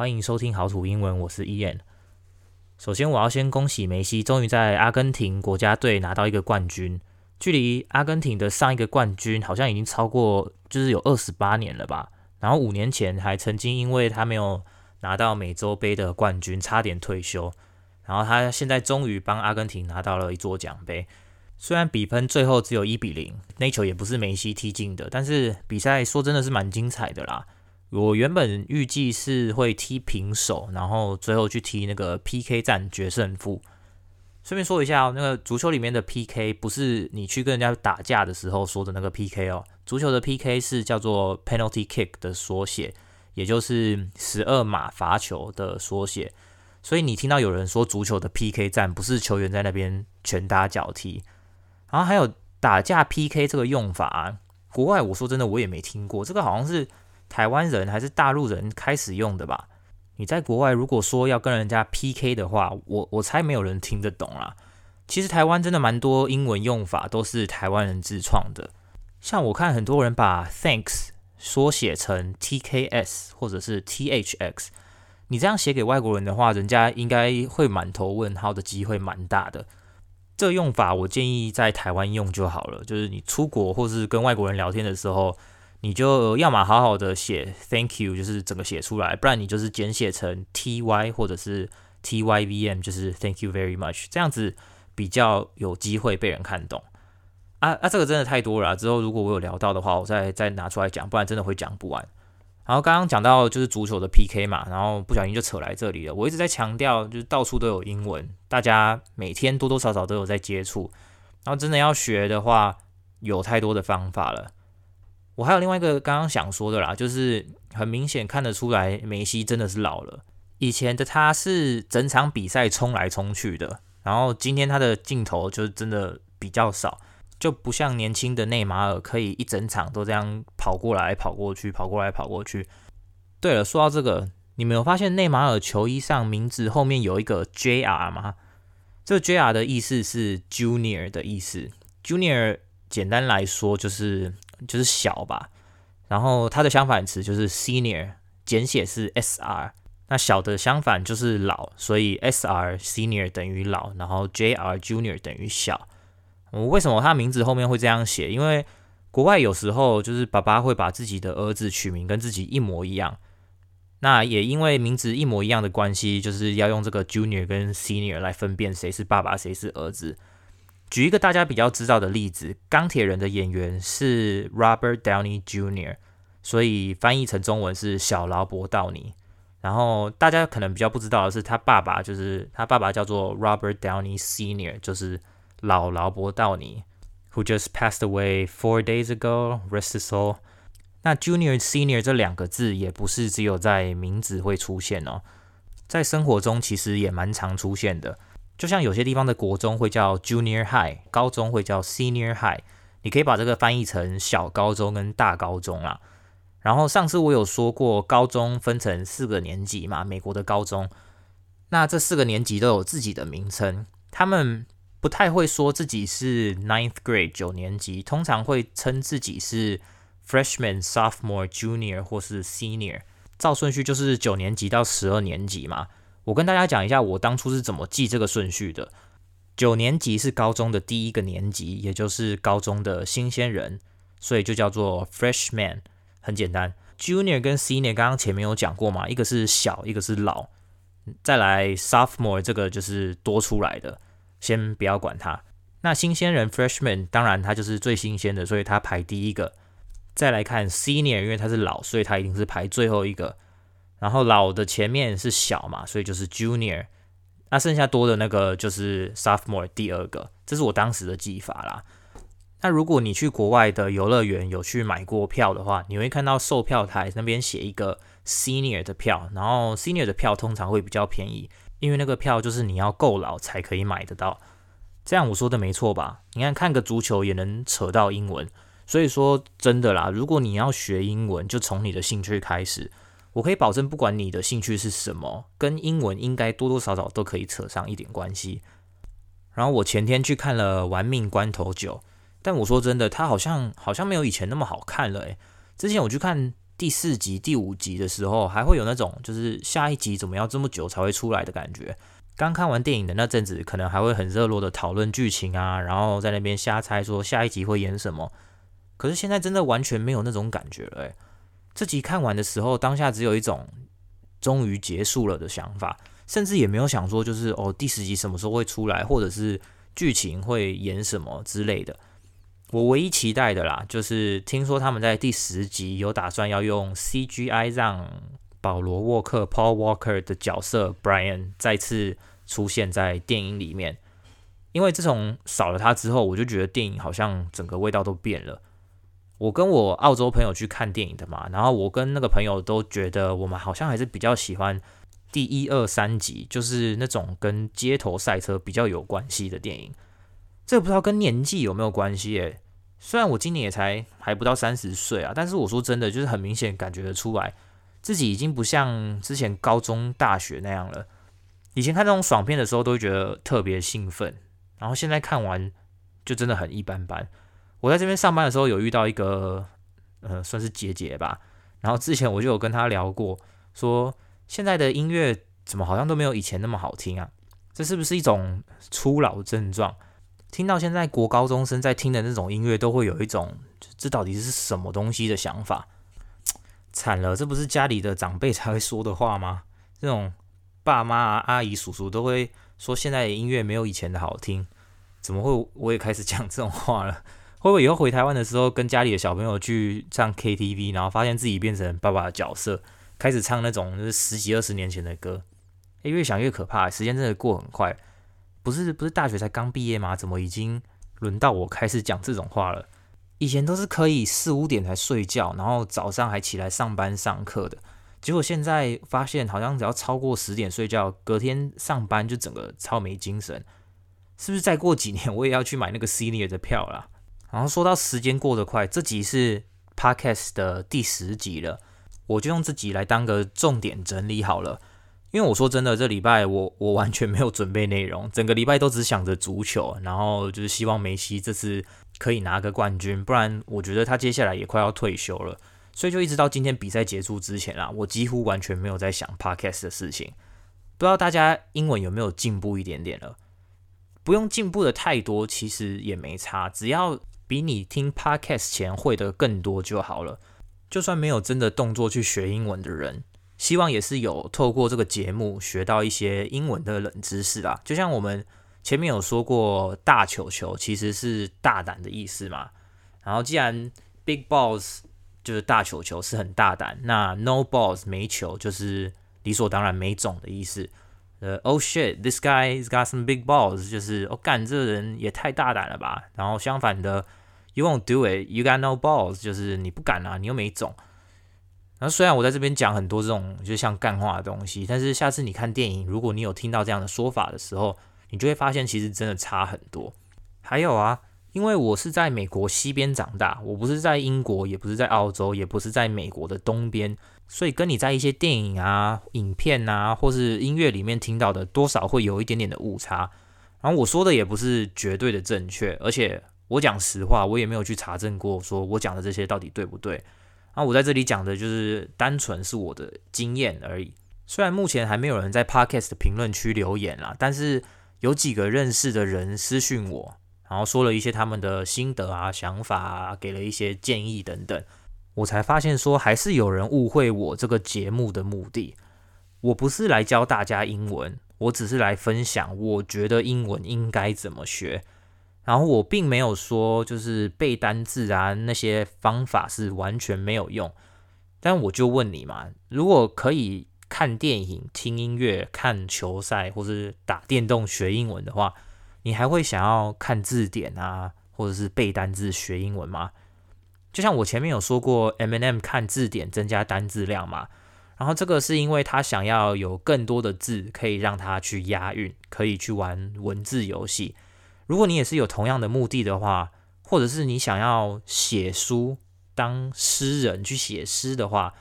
欢迎收听好土英文，我是 Ian。首先，我要先恭喜梅西终于在阿根廷国家队拿到一个冠军，距离阿根廷的上一个冠军好像已经超过，就是有二十八年了吧。然后五年前还曾经因为他没有拿到美洲杯的冠军，差点退休。然后他现在终于帮阿根廷拿到了一座奖杯。虽然比分最后只有一比零，那球也不是梅西踢进的，但是比赛说真的是蛮精彩的啦。我原本预计是会踢平手，然后最后去踢那个 PK 战决胜负。顺便说一下哦，那个足球里面的 PK 不是你去跟人家打架的时候说的那个 PK 哦，足球的 PK 是叫做 Penalty Kick 的缩写，也就是十二码罚球的缩写。所以你听到有人说足球的 PK 战，不是球员在那边拳打脚踢。然后还有打架 PK 这个用法啊，国外我说真的我也没听过，这个好像是台湾人还是大陆人开始用的吧？你在国外如果说要跟人家 PK 的话，我我猜没有人听得懂啦。其实台湾真的蛮多英文用法都是台湾人自创的，像我看很多人把 Thanks 缩写成 TKS 或者是 THX，你这样写给外国人的话，人家应该会满头问号的机会蛮大的。这用法我建议在台湾用就好了，就是你出国或是跟外国人聊天的时候，你就要么好好的写 Thank you，就是整个写出来，不然你就是简写成 TY 或者是 TYVM，就是 Thank you very much，这样子比较有机会被人看懂。啊啊，这个真的太多了，之后如果我有聊到的话，我再再拿出来讲，不然真的会讲不完。然后刚刚讲到就是足球的 PK 嘛，然后不小心就扯来这里了。我一直在强调，就是到处都有英文，大家每天多多少少都有在接触。然后真的要学的话，有太多的方法了。我还有另外一个刚刚想说的啦，就是很明显看得出来，梅西真的是老了。以前的他是整场比赛冲来冲去的，然后今天他的镜头就真的比较少。就不像年轻的内马尔可以一整场都这样跑过来跑过去，跑过来跑过去。对了，说到这个，你没有发现内马尔球衣上名字后面有一个 JR 吗？这个 JR 的意思是 Junior 的意思。Junior 简单来说就是就是小吧，然后它的相反词就是 Senior，简写是 SR。那小的相反就是老，所以 SR Senior 等于老，然后 JR Junior 等于小。我为什么他名字后面会这样写？因为国外有时候就是爸爸会把自己的儿子取名跟自己一模一样，那也因为名字一模一样的关系，就是要用这个 Junior 跟 Senior 来分辨谁是爸爸谁是儿子。举一个大家比较知道的例子，钢铁人的演员是 Robert Downey Jr.，所以翻译成中文是小劳勃道尼。然后大家可能比较不知道的是，他爸爸就是他爸爸叫做 Robert Downey Sr.，就是。老劳勃道尼，who just passed away four days ago, rest his soul。那 Junior、Senior 这两个字也不是只有在名字会出现哦，在生活中其实也蛮常出现的。就像有些地方的国中会叫 Junior High，高中会叫 Senior High，你可以把这个翻译成小高中跟大高中啦。然后上次我有说过，高中分成四个年级嘛，美国的高中，那这四个年级都有自己的名称，他们。不太会说自己是 ninth grade 九年级，通常会称自己是 freshman、sophomore、junior 或是 senior。照顺序就是九年级到十二年级嘛。我跟大家讲一下我当初是怎么记这个顺序的。九年级是高中的第一个年级，也就是高中的新鲜人，所以就叫做 freshman，很简单。junior 跟 senior 刚刚前面有讲过嘛，一个是小，一个是老。再来 sophomore 这个就是多出来的。先不要管它，那新鲜人 freshman 当然他就是最新鲜的，所以他排第一个。再来看 senior，因为他是老，所以他一定是排最后一个。然后老的前面是小嘛，所以就是 junior。那剩下多的那个就是 sophomore 第二个，这是我当时的记法啦。那如果你去国外的游乐园有去买过票的话，你会看到售票台那边写一个 senior 的票，然后 senior 的票通常会比较便宜。因为那个票就是你要够老才可以买得到，这样我说的没错吧？你看看个足球也能扯到英文，所以说真的啦，如果你要学英文，就从你的兴趣开始。我可以保证，不管你的兴趣是什么，跟英文应该多多少少都可以扯上一点关系。然后我前天去看了《玩命关头九》，但我说真的，它好像好像没有以前那么好看了诶。之前我去看第四集、第五集的时候，还会有那种就是下一集怎么要这么久才会出来的感觉。刚看完电影的那阵子，可能还会很热络的讨论剧情啊，然后在那边瞎猜说下一集会演什么。可是现在真的完全没有那种感觉了诶。这集看完的时候，当下只有一种终于结束了的想法，甚至也没有想说就是哦第十集什么时候会出来，或者是剧情会演什么之类的。我唯一期待的啦，就是听说他们在第十集有打算要用 CGI 让保罗沃克 Paul Walker 的角色 Brian 再次出现在电影里面，因为自从少了他之后，我就觉得电影好像整个味道都变了。我跟我澳洲朋友去看电影的嘛，然后我跟那个朋友都觉得我们好像还是比较喜欢第一二三集，就是那种跟街头赛车比较有关系的电影。这不知道跟年纪有没有关系诶？虽然我今年也才还不到三十岁啊，但是我说真的，就是很明显感觉得出来，自己已经不像之前高中、大学那样了。以前看这种爽片的时候，都会觉得特别兴奋，然后现在看完就真的很一般般。我在这边上班的时候，有遇到一个呃，算是姐姐吧，然后之前我就有跟她聊过，说现在的音乐怎么好像都没有以前那么好听啊？这是不是一种初老症状？听到现在国高中生在听的那种音乐，都会有一种这到底是什么东西的想法。惨了，这不是家里的长辈才会说的话吗？这种爸妈、阿姨、叔叔都会说现在的音乐没有以前的好听。怎么会我也开始讲这种话了？会不会以后回台湾的时候，跟家里的小朋友去唱 KTV，然后发现自己变成爸爸的角色，开始唱那种就是十几二十年前的歌？诶，越想越可怕，时间真的过很快。不是不是大学才刚毕业吗？怎么已经轮到我开始讲这种话了？以前都是可以四五点才睡觉，然后早上还起来上班上课的，结果现在发现好像只要超过十点睡觉，隔天上班就整个超没精神。是不是再过几年我也要去买那个 Senior 的票啦？然后说到时间过得快，这集是 Podcast 的第十集了，我就用这集来当个重点整理好了。因为我说真的，这礼拜我我完全没有准备内容，整个礼拜都只想着足球，然后就是希望梅西这次可以拿个冠军，不然我觉得他接下来也快要退休了，所以就一直到今天比赛结束之前啊，我几乎完全没有在想 podcast 的事情。不知道大家英文有没有进步一点点了？不用进步的太多，其实也没差，只要比你听 podcast 前会的更多就好了。就算没有真的动作去学英文的人。希望也是有透过这个节目学到一些英文的冷知识啦。就像我们前面有说过，大球球其实是大胆的意思嘛。然后既然 big balls 就是大球球是很大胆，那 no balls 没球就是理所当然没种的意思。呃，oh shit，this guy's got some big balls，就是哦干，这人也太大胆了吧。然后相反的，you won't do it，you got no balls，就是你不敢啊，你又没种。然后虽然我在这边讲很多这种就像干话的东西，但是下次你看电影，如果你有听到这样的说法的时候，你就会发现其实真的差很多。还有啊，因为我是在美国西边长大，我不是在英国，也不是在澳洲，也不是在美国的东边，所以跟你在一些电影啊、影片啊，或是音乐里面听到的，多少会有一点点的误差。然后我说的也不是绝对的正确，而且我讲实话，我也没有去查证过，说我讲的这些到底对不对。那我在这里讲的就是单纯是我的经验而已。虽然目前还没有人在 Podcast 的评论区留言啦，但是有几个认识的人私讯我，然后说了一些他们的心得啊、想法啊，给了一些建议等等，我才发现说还是有人误会我这个节目的目的。我不是来教大家英文，我只是来分享我觉得英文应该怎么学。然后我并没有说就是背单字啊，那些方法是完全没有用，但我就问你嘛，如果可以看电影、听音乐、看球赛或是打电动学英文的话，你还会想要看字典啊，或者是背单字学英文吗？就像我前面有说过，M n M 看字典增加单字量嘛，然后这个是因为他想要有更多的字可以让他去押韵，可以去玩文字游戏。如果你也是有同样的目的的话，或者是你想要写书当诗人去写诗的话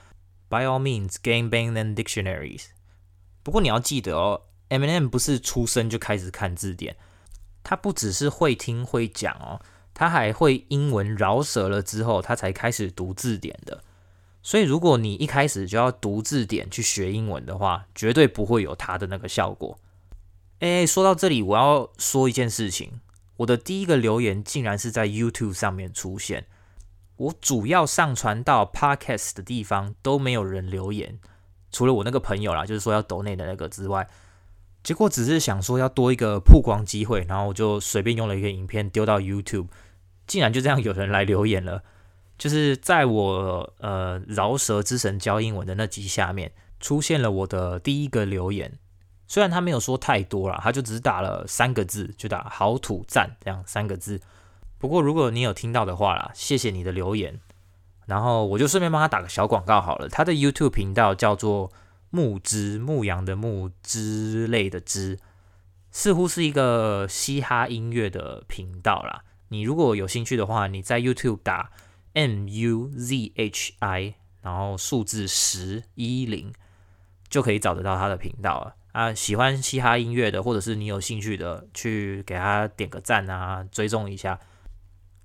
，by all means game bang them dictionaries。不过你要记得哦，Eminem 不是出生就开始看字典，他不只是会听会讲哦，他还会英文饶舌了之后，他才开始读字典的。所以如果你一开始就要读字典去学英文的话，绝对不会有他的那个效果。诶，说到这里，我要说一件事情，我的第一个留言竟然是在 YouTube 上面出现，我主要上传到 Podcast 的地方都没有人留言，除了我那个朋友啦，就是说要抖内的那个之外。结果只是想说要多一个曝光机会，然后我就随便用了一个影片丢到 YouTube，竟然就这样有人来留言了。就是在我呃饶舌之神教英文的那集下面出现了我的第一个留言，虽然他没有说太多啦，他就只是打了三个字，就打好土赞这样三个字。不过如果你有听到的话啦，谢谢你的留言。然后我就顺便帮他打个小广告好了，他的 YouTube 频道叫做。牧之牧羊的牧之类的之，似乎是一个嘻哈音乐的频道啦。你如果有兴趣的话，你在 YouTube 打 M U Z H I，然后数字十一零，就可以找得到他的频道了。啊，喜欢嘻哈音乐的，或者是你有兴趣的，去给他点个赞啊，追踪一下。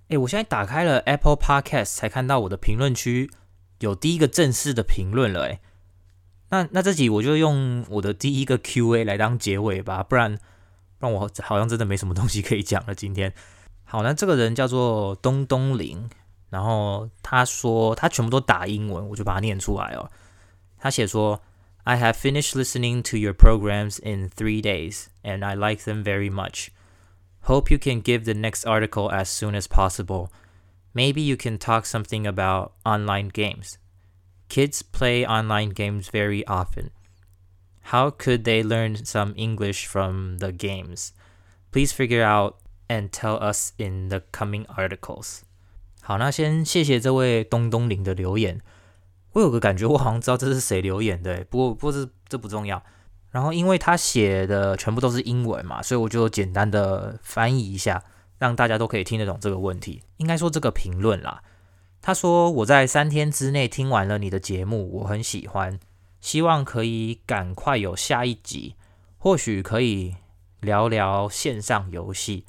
诶，我现在打开了 Apple Podcast，才看到我的评论区有第一个正式的评论了，诶。那那这集我就用我的第一个 Q&A 来当结尾吧，不然不然我好像真的没什么东西可以讲了。今天好，那这个人叫做东东林，然后他说他全部都打英文，我就把它念出来哦。他写说 ：“I have finished listening to your programs in three days, and I like them very much. Hope you can give the next article as soon as possible. Maybe you can talk something about online games.” Kids play online games very often. How could they learn some English from the games? Please figure out and tell us in the coming articles. 好，那先谢谢这位东东林的留言。 我有个感觉，我好像知道这是谁留言的，不过不过这这不重要。然后因为他写的全部都是英文嘛，所以我就简单的翻译一下，让大家都可以听得懂这个问题。应该说这个评论啦。他说：“我在三天之内听完了你的节目，我很喜欢，希望可以赶快有下一集，或许可以聊聊线上游戏。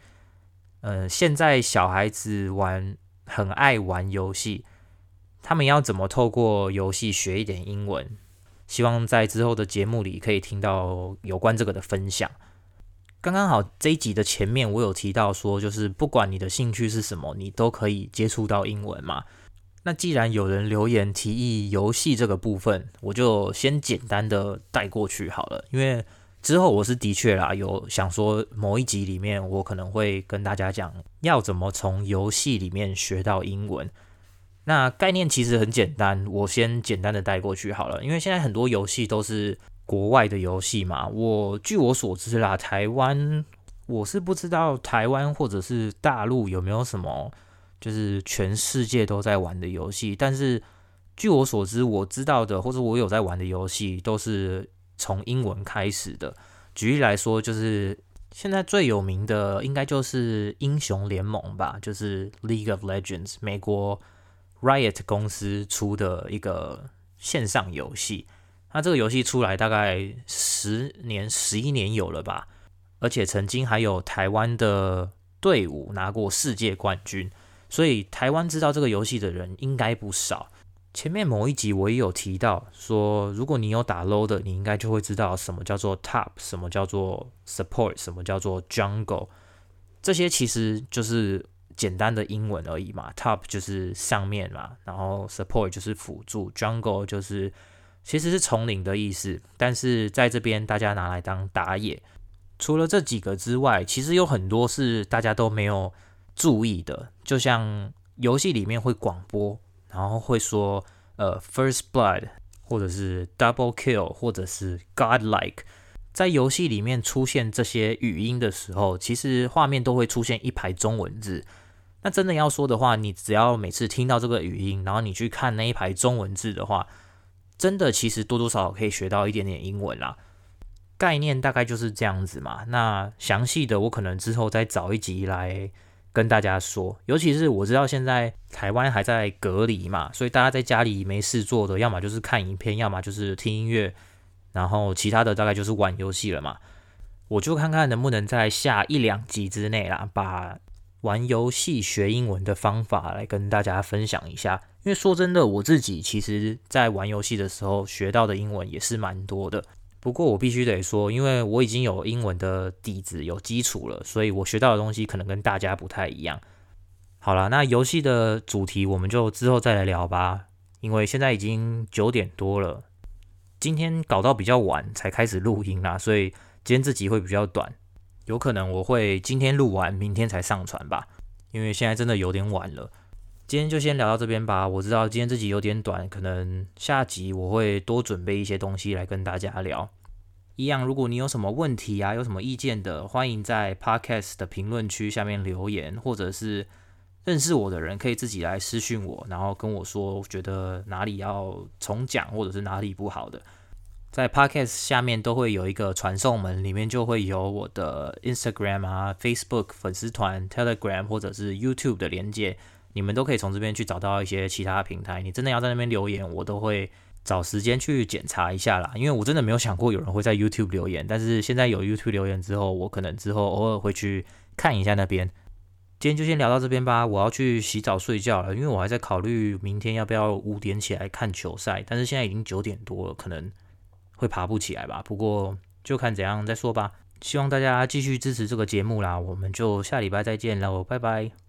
嗯，现在小孩子玩很爱玩游戏，他们要怎么透过游戏学一点英文？希望在之后的节目里可以听到有关这个的分享。刚刚好这一集的前面我有提到说，就是不管你的兴趣是什么，你都可以接触到英文嘛。”那既然有人留言提议游戏这个部分，我就先简单的带过去好了。因为之后我是的确啦，有想说某一集里面我可能会跟大家讲要怎么从游戏里面学到英文。那概念其实很简单，我先简单的带过去好了。因为现在很多游戏都是国外的游戏嘛，我据我所知啦，台湾我是不知道台湾或者是大陆有没有什么。就是全世界都在玩的游戏，但是据我所知，我知道的或者我有在玩的游戏都是从英文开始的。举例来说，就是现在最有名的应该就是英雄联盟吧，就是 League of Legends，美国 Riot 公司出的一个线上游戏。那这个游戏出来大概十年、十一年有了吧，而且曾经还有台湾的队伍拿过世界冠军。所以台湾知道这个游戏的人应该不少。前面某一集我也有提到说，如果你有打 LOL 的，你应该就会知道什么叫做 Top，什么叫做 Support，什么叫做 Jungle。这些其实就是简单的英文而已嘛。Top 就是上面嘛，然后 Support 就是辅助，Jungle 就是其实是丛林的意思。但是在这边大家拿来当打野。除了这几个之外，其实有很多是大家都没有。注意的，就像游戏里面会广播，然后会说呃 first blood，或者是 double kill，或者是 godlike，在游戏里面出现这些语音的时候，其实画面都会出现一排中文字。那真的要说的话，你只要每次听到这个语音，然后你去看那一排中文字的话，真的其实多多少少可以学到一点点英文啦。概念大概就是这样子嘛。那详细的我可能之后再找一集来。跟大家说，尤其是我知道现在台湾还在隔离嘛，所以大家在家里没事做的，要么就是看影片，要么就是听音乐，然后其他的大概就是玩游戏了嘛。我就看看能不能在下一两集之内啦，把玩游戏学英文的方法来跟大家分享一下。因为说真的，我自己其实在玩游戏的时候学到的英文也是蛮多的。不过我必须得说，因为我已经有英文的底子、有基础了，所以我学到的东西可能跟大家不太一样。好了，那游戏的主题我们就之后再来聊吧，因为现在已经九点多了，今天搞到比较晚才开始录音啦，所以今天这集会比较短，有可能我会今天录完，明天才上传吧，因为现在真的有点晚了。今天就先聊到这边吧。我知道今天这集有点短，可能下集我会多准备一些东西来跟大家聊。一样，如果你有什么问题啊，有什么意见的，欢迎在 Podcast 的评论区下面留言，或者是认识我的人可以自己来私讯我，然后跟我说觉得哪里要重讲，或者是哪里不好的。在 Podcast 下面都会有一个传送门，里面就会有我的 Instagram 啊、Facebook 粉丝团、Telegram 或者是 YouTube 的连接。你们都可以从这边去找到一些其他平台。你真的要在那边留言，我都会找时间去检查一下啦。因为我真的没有想过有人会在 YouTube 留言，但是现在有 YouTube 留言之后，我可能之后偶尔会去看一下那边。今天就先聊到这边吧，我要去洗澡睡觉了，因为我还在考虑明天要不要五点起来看球赛，但是现在已经九点多了，可能会爬不起来吧。不过就看怎样再说吧。希望大家继续支持这个节目啦，我们就下礼拜再见喽，拜拜。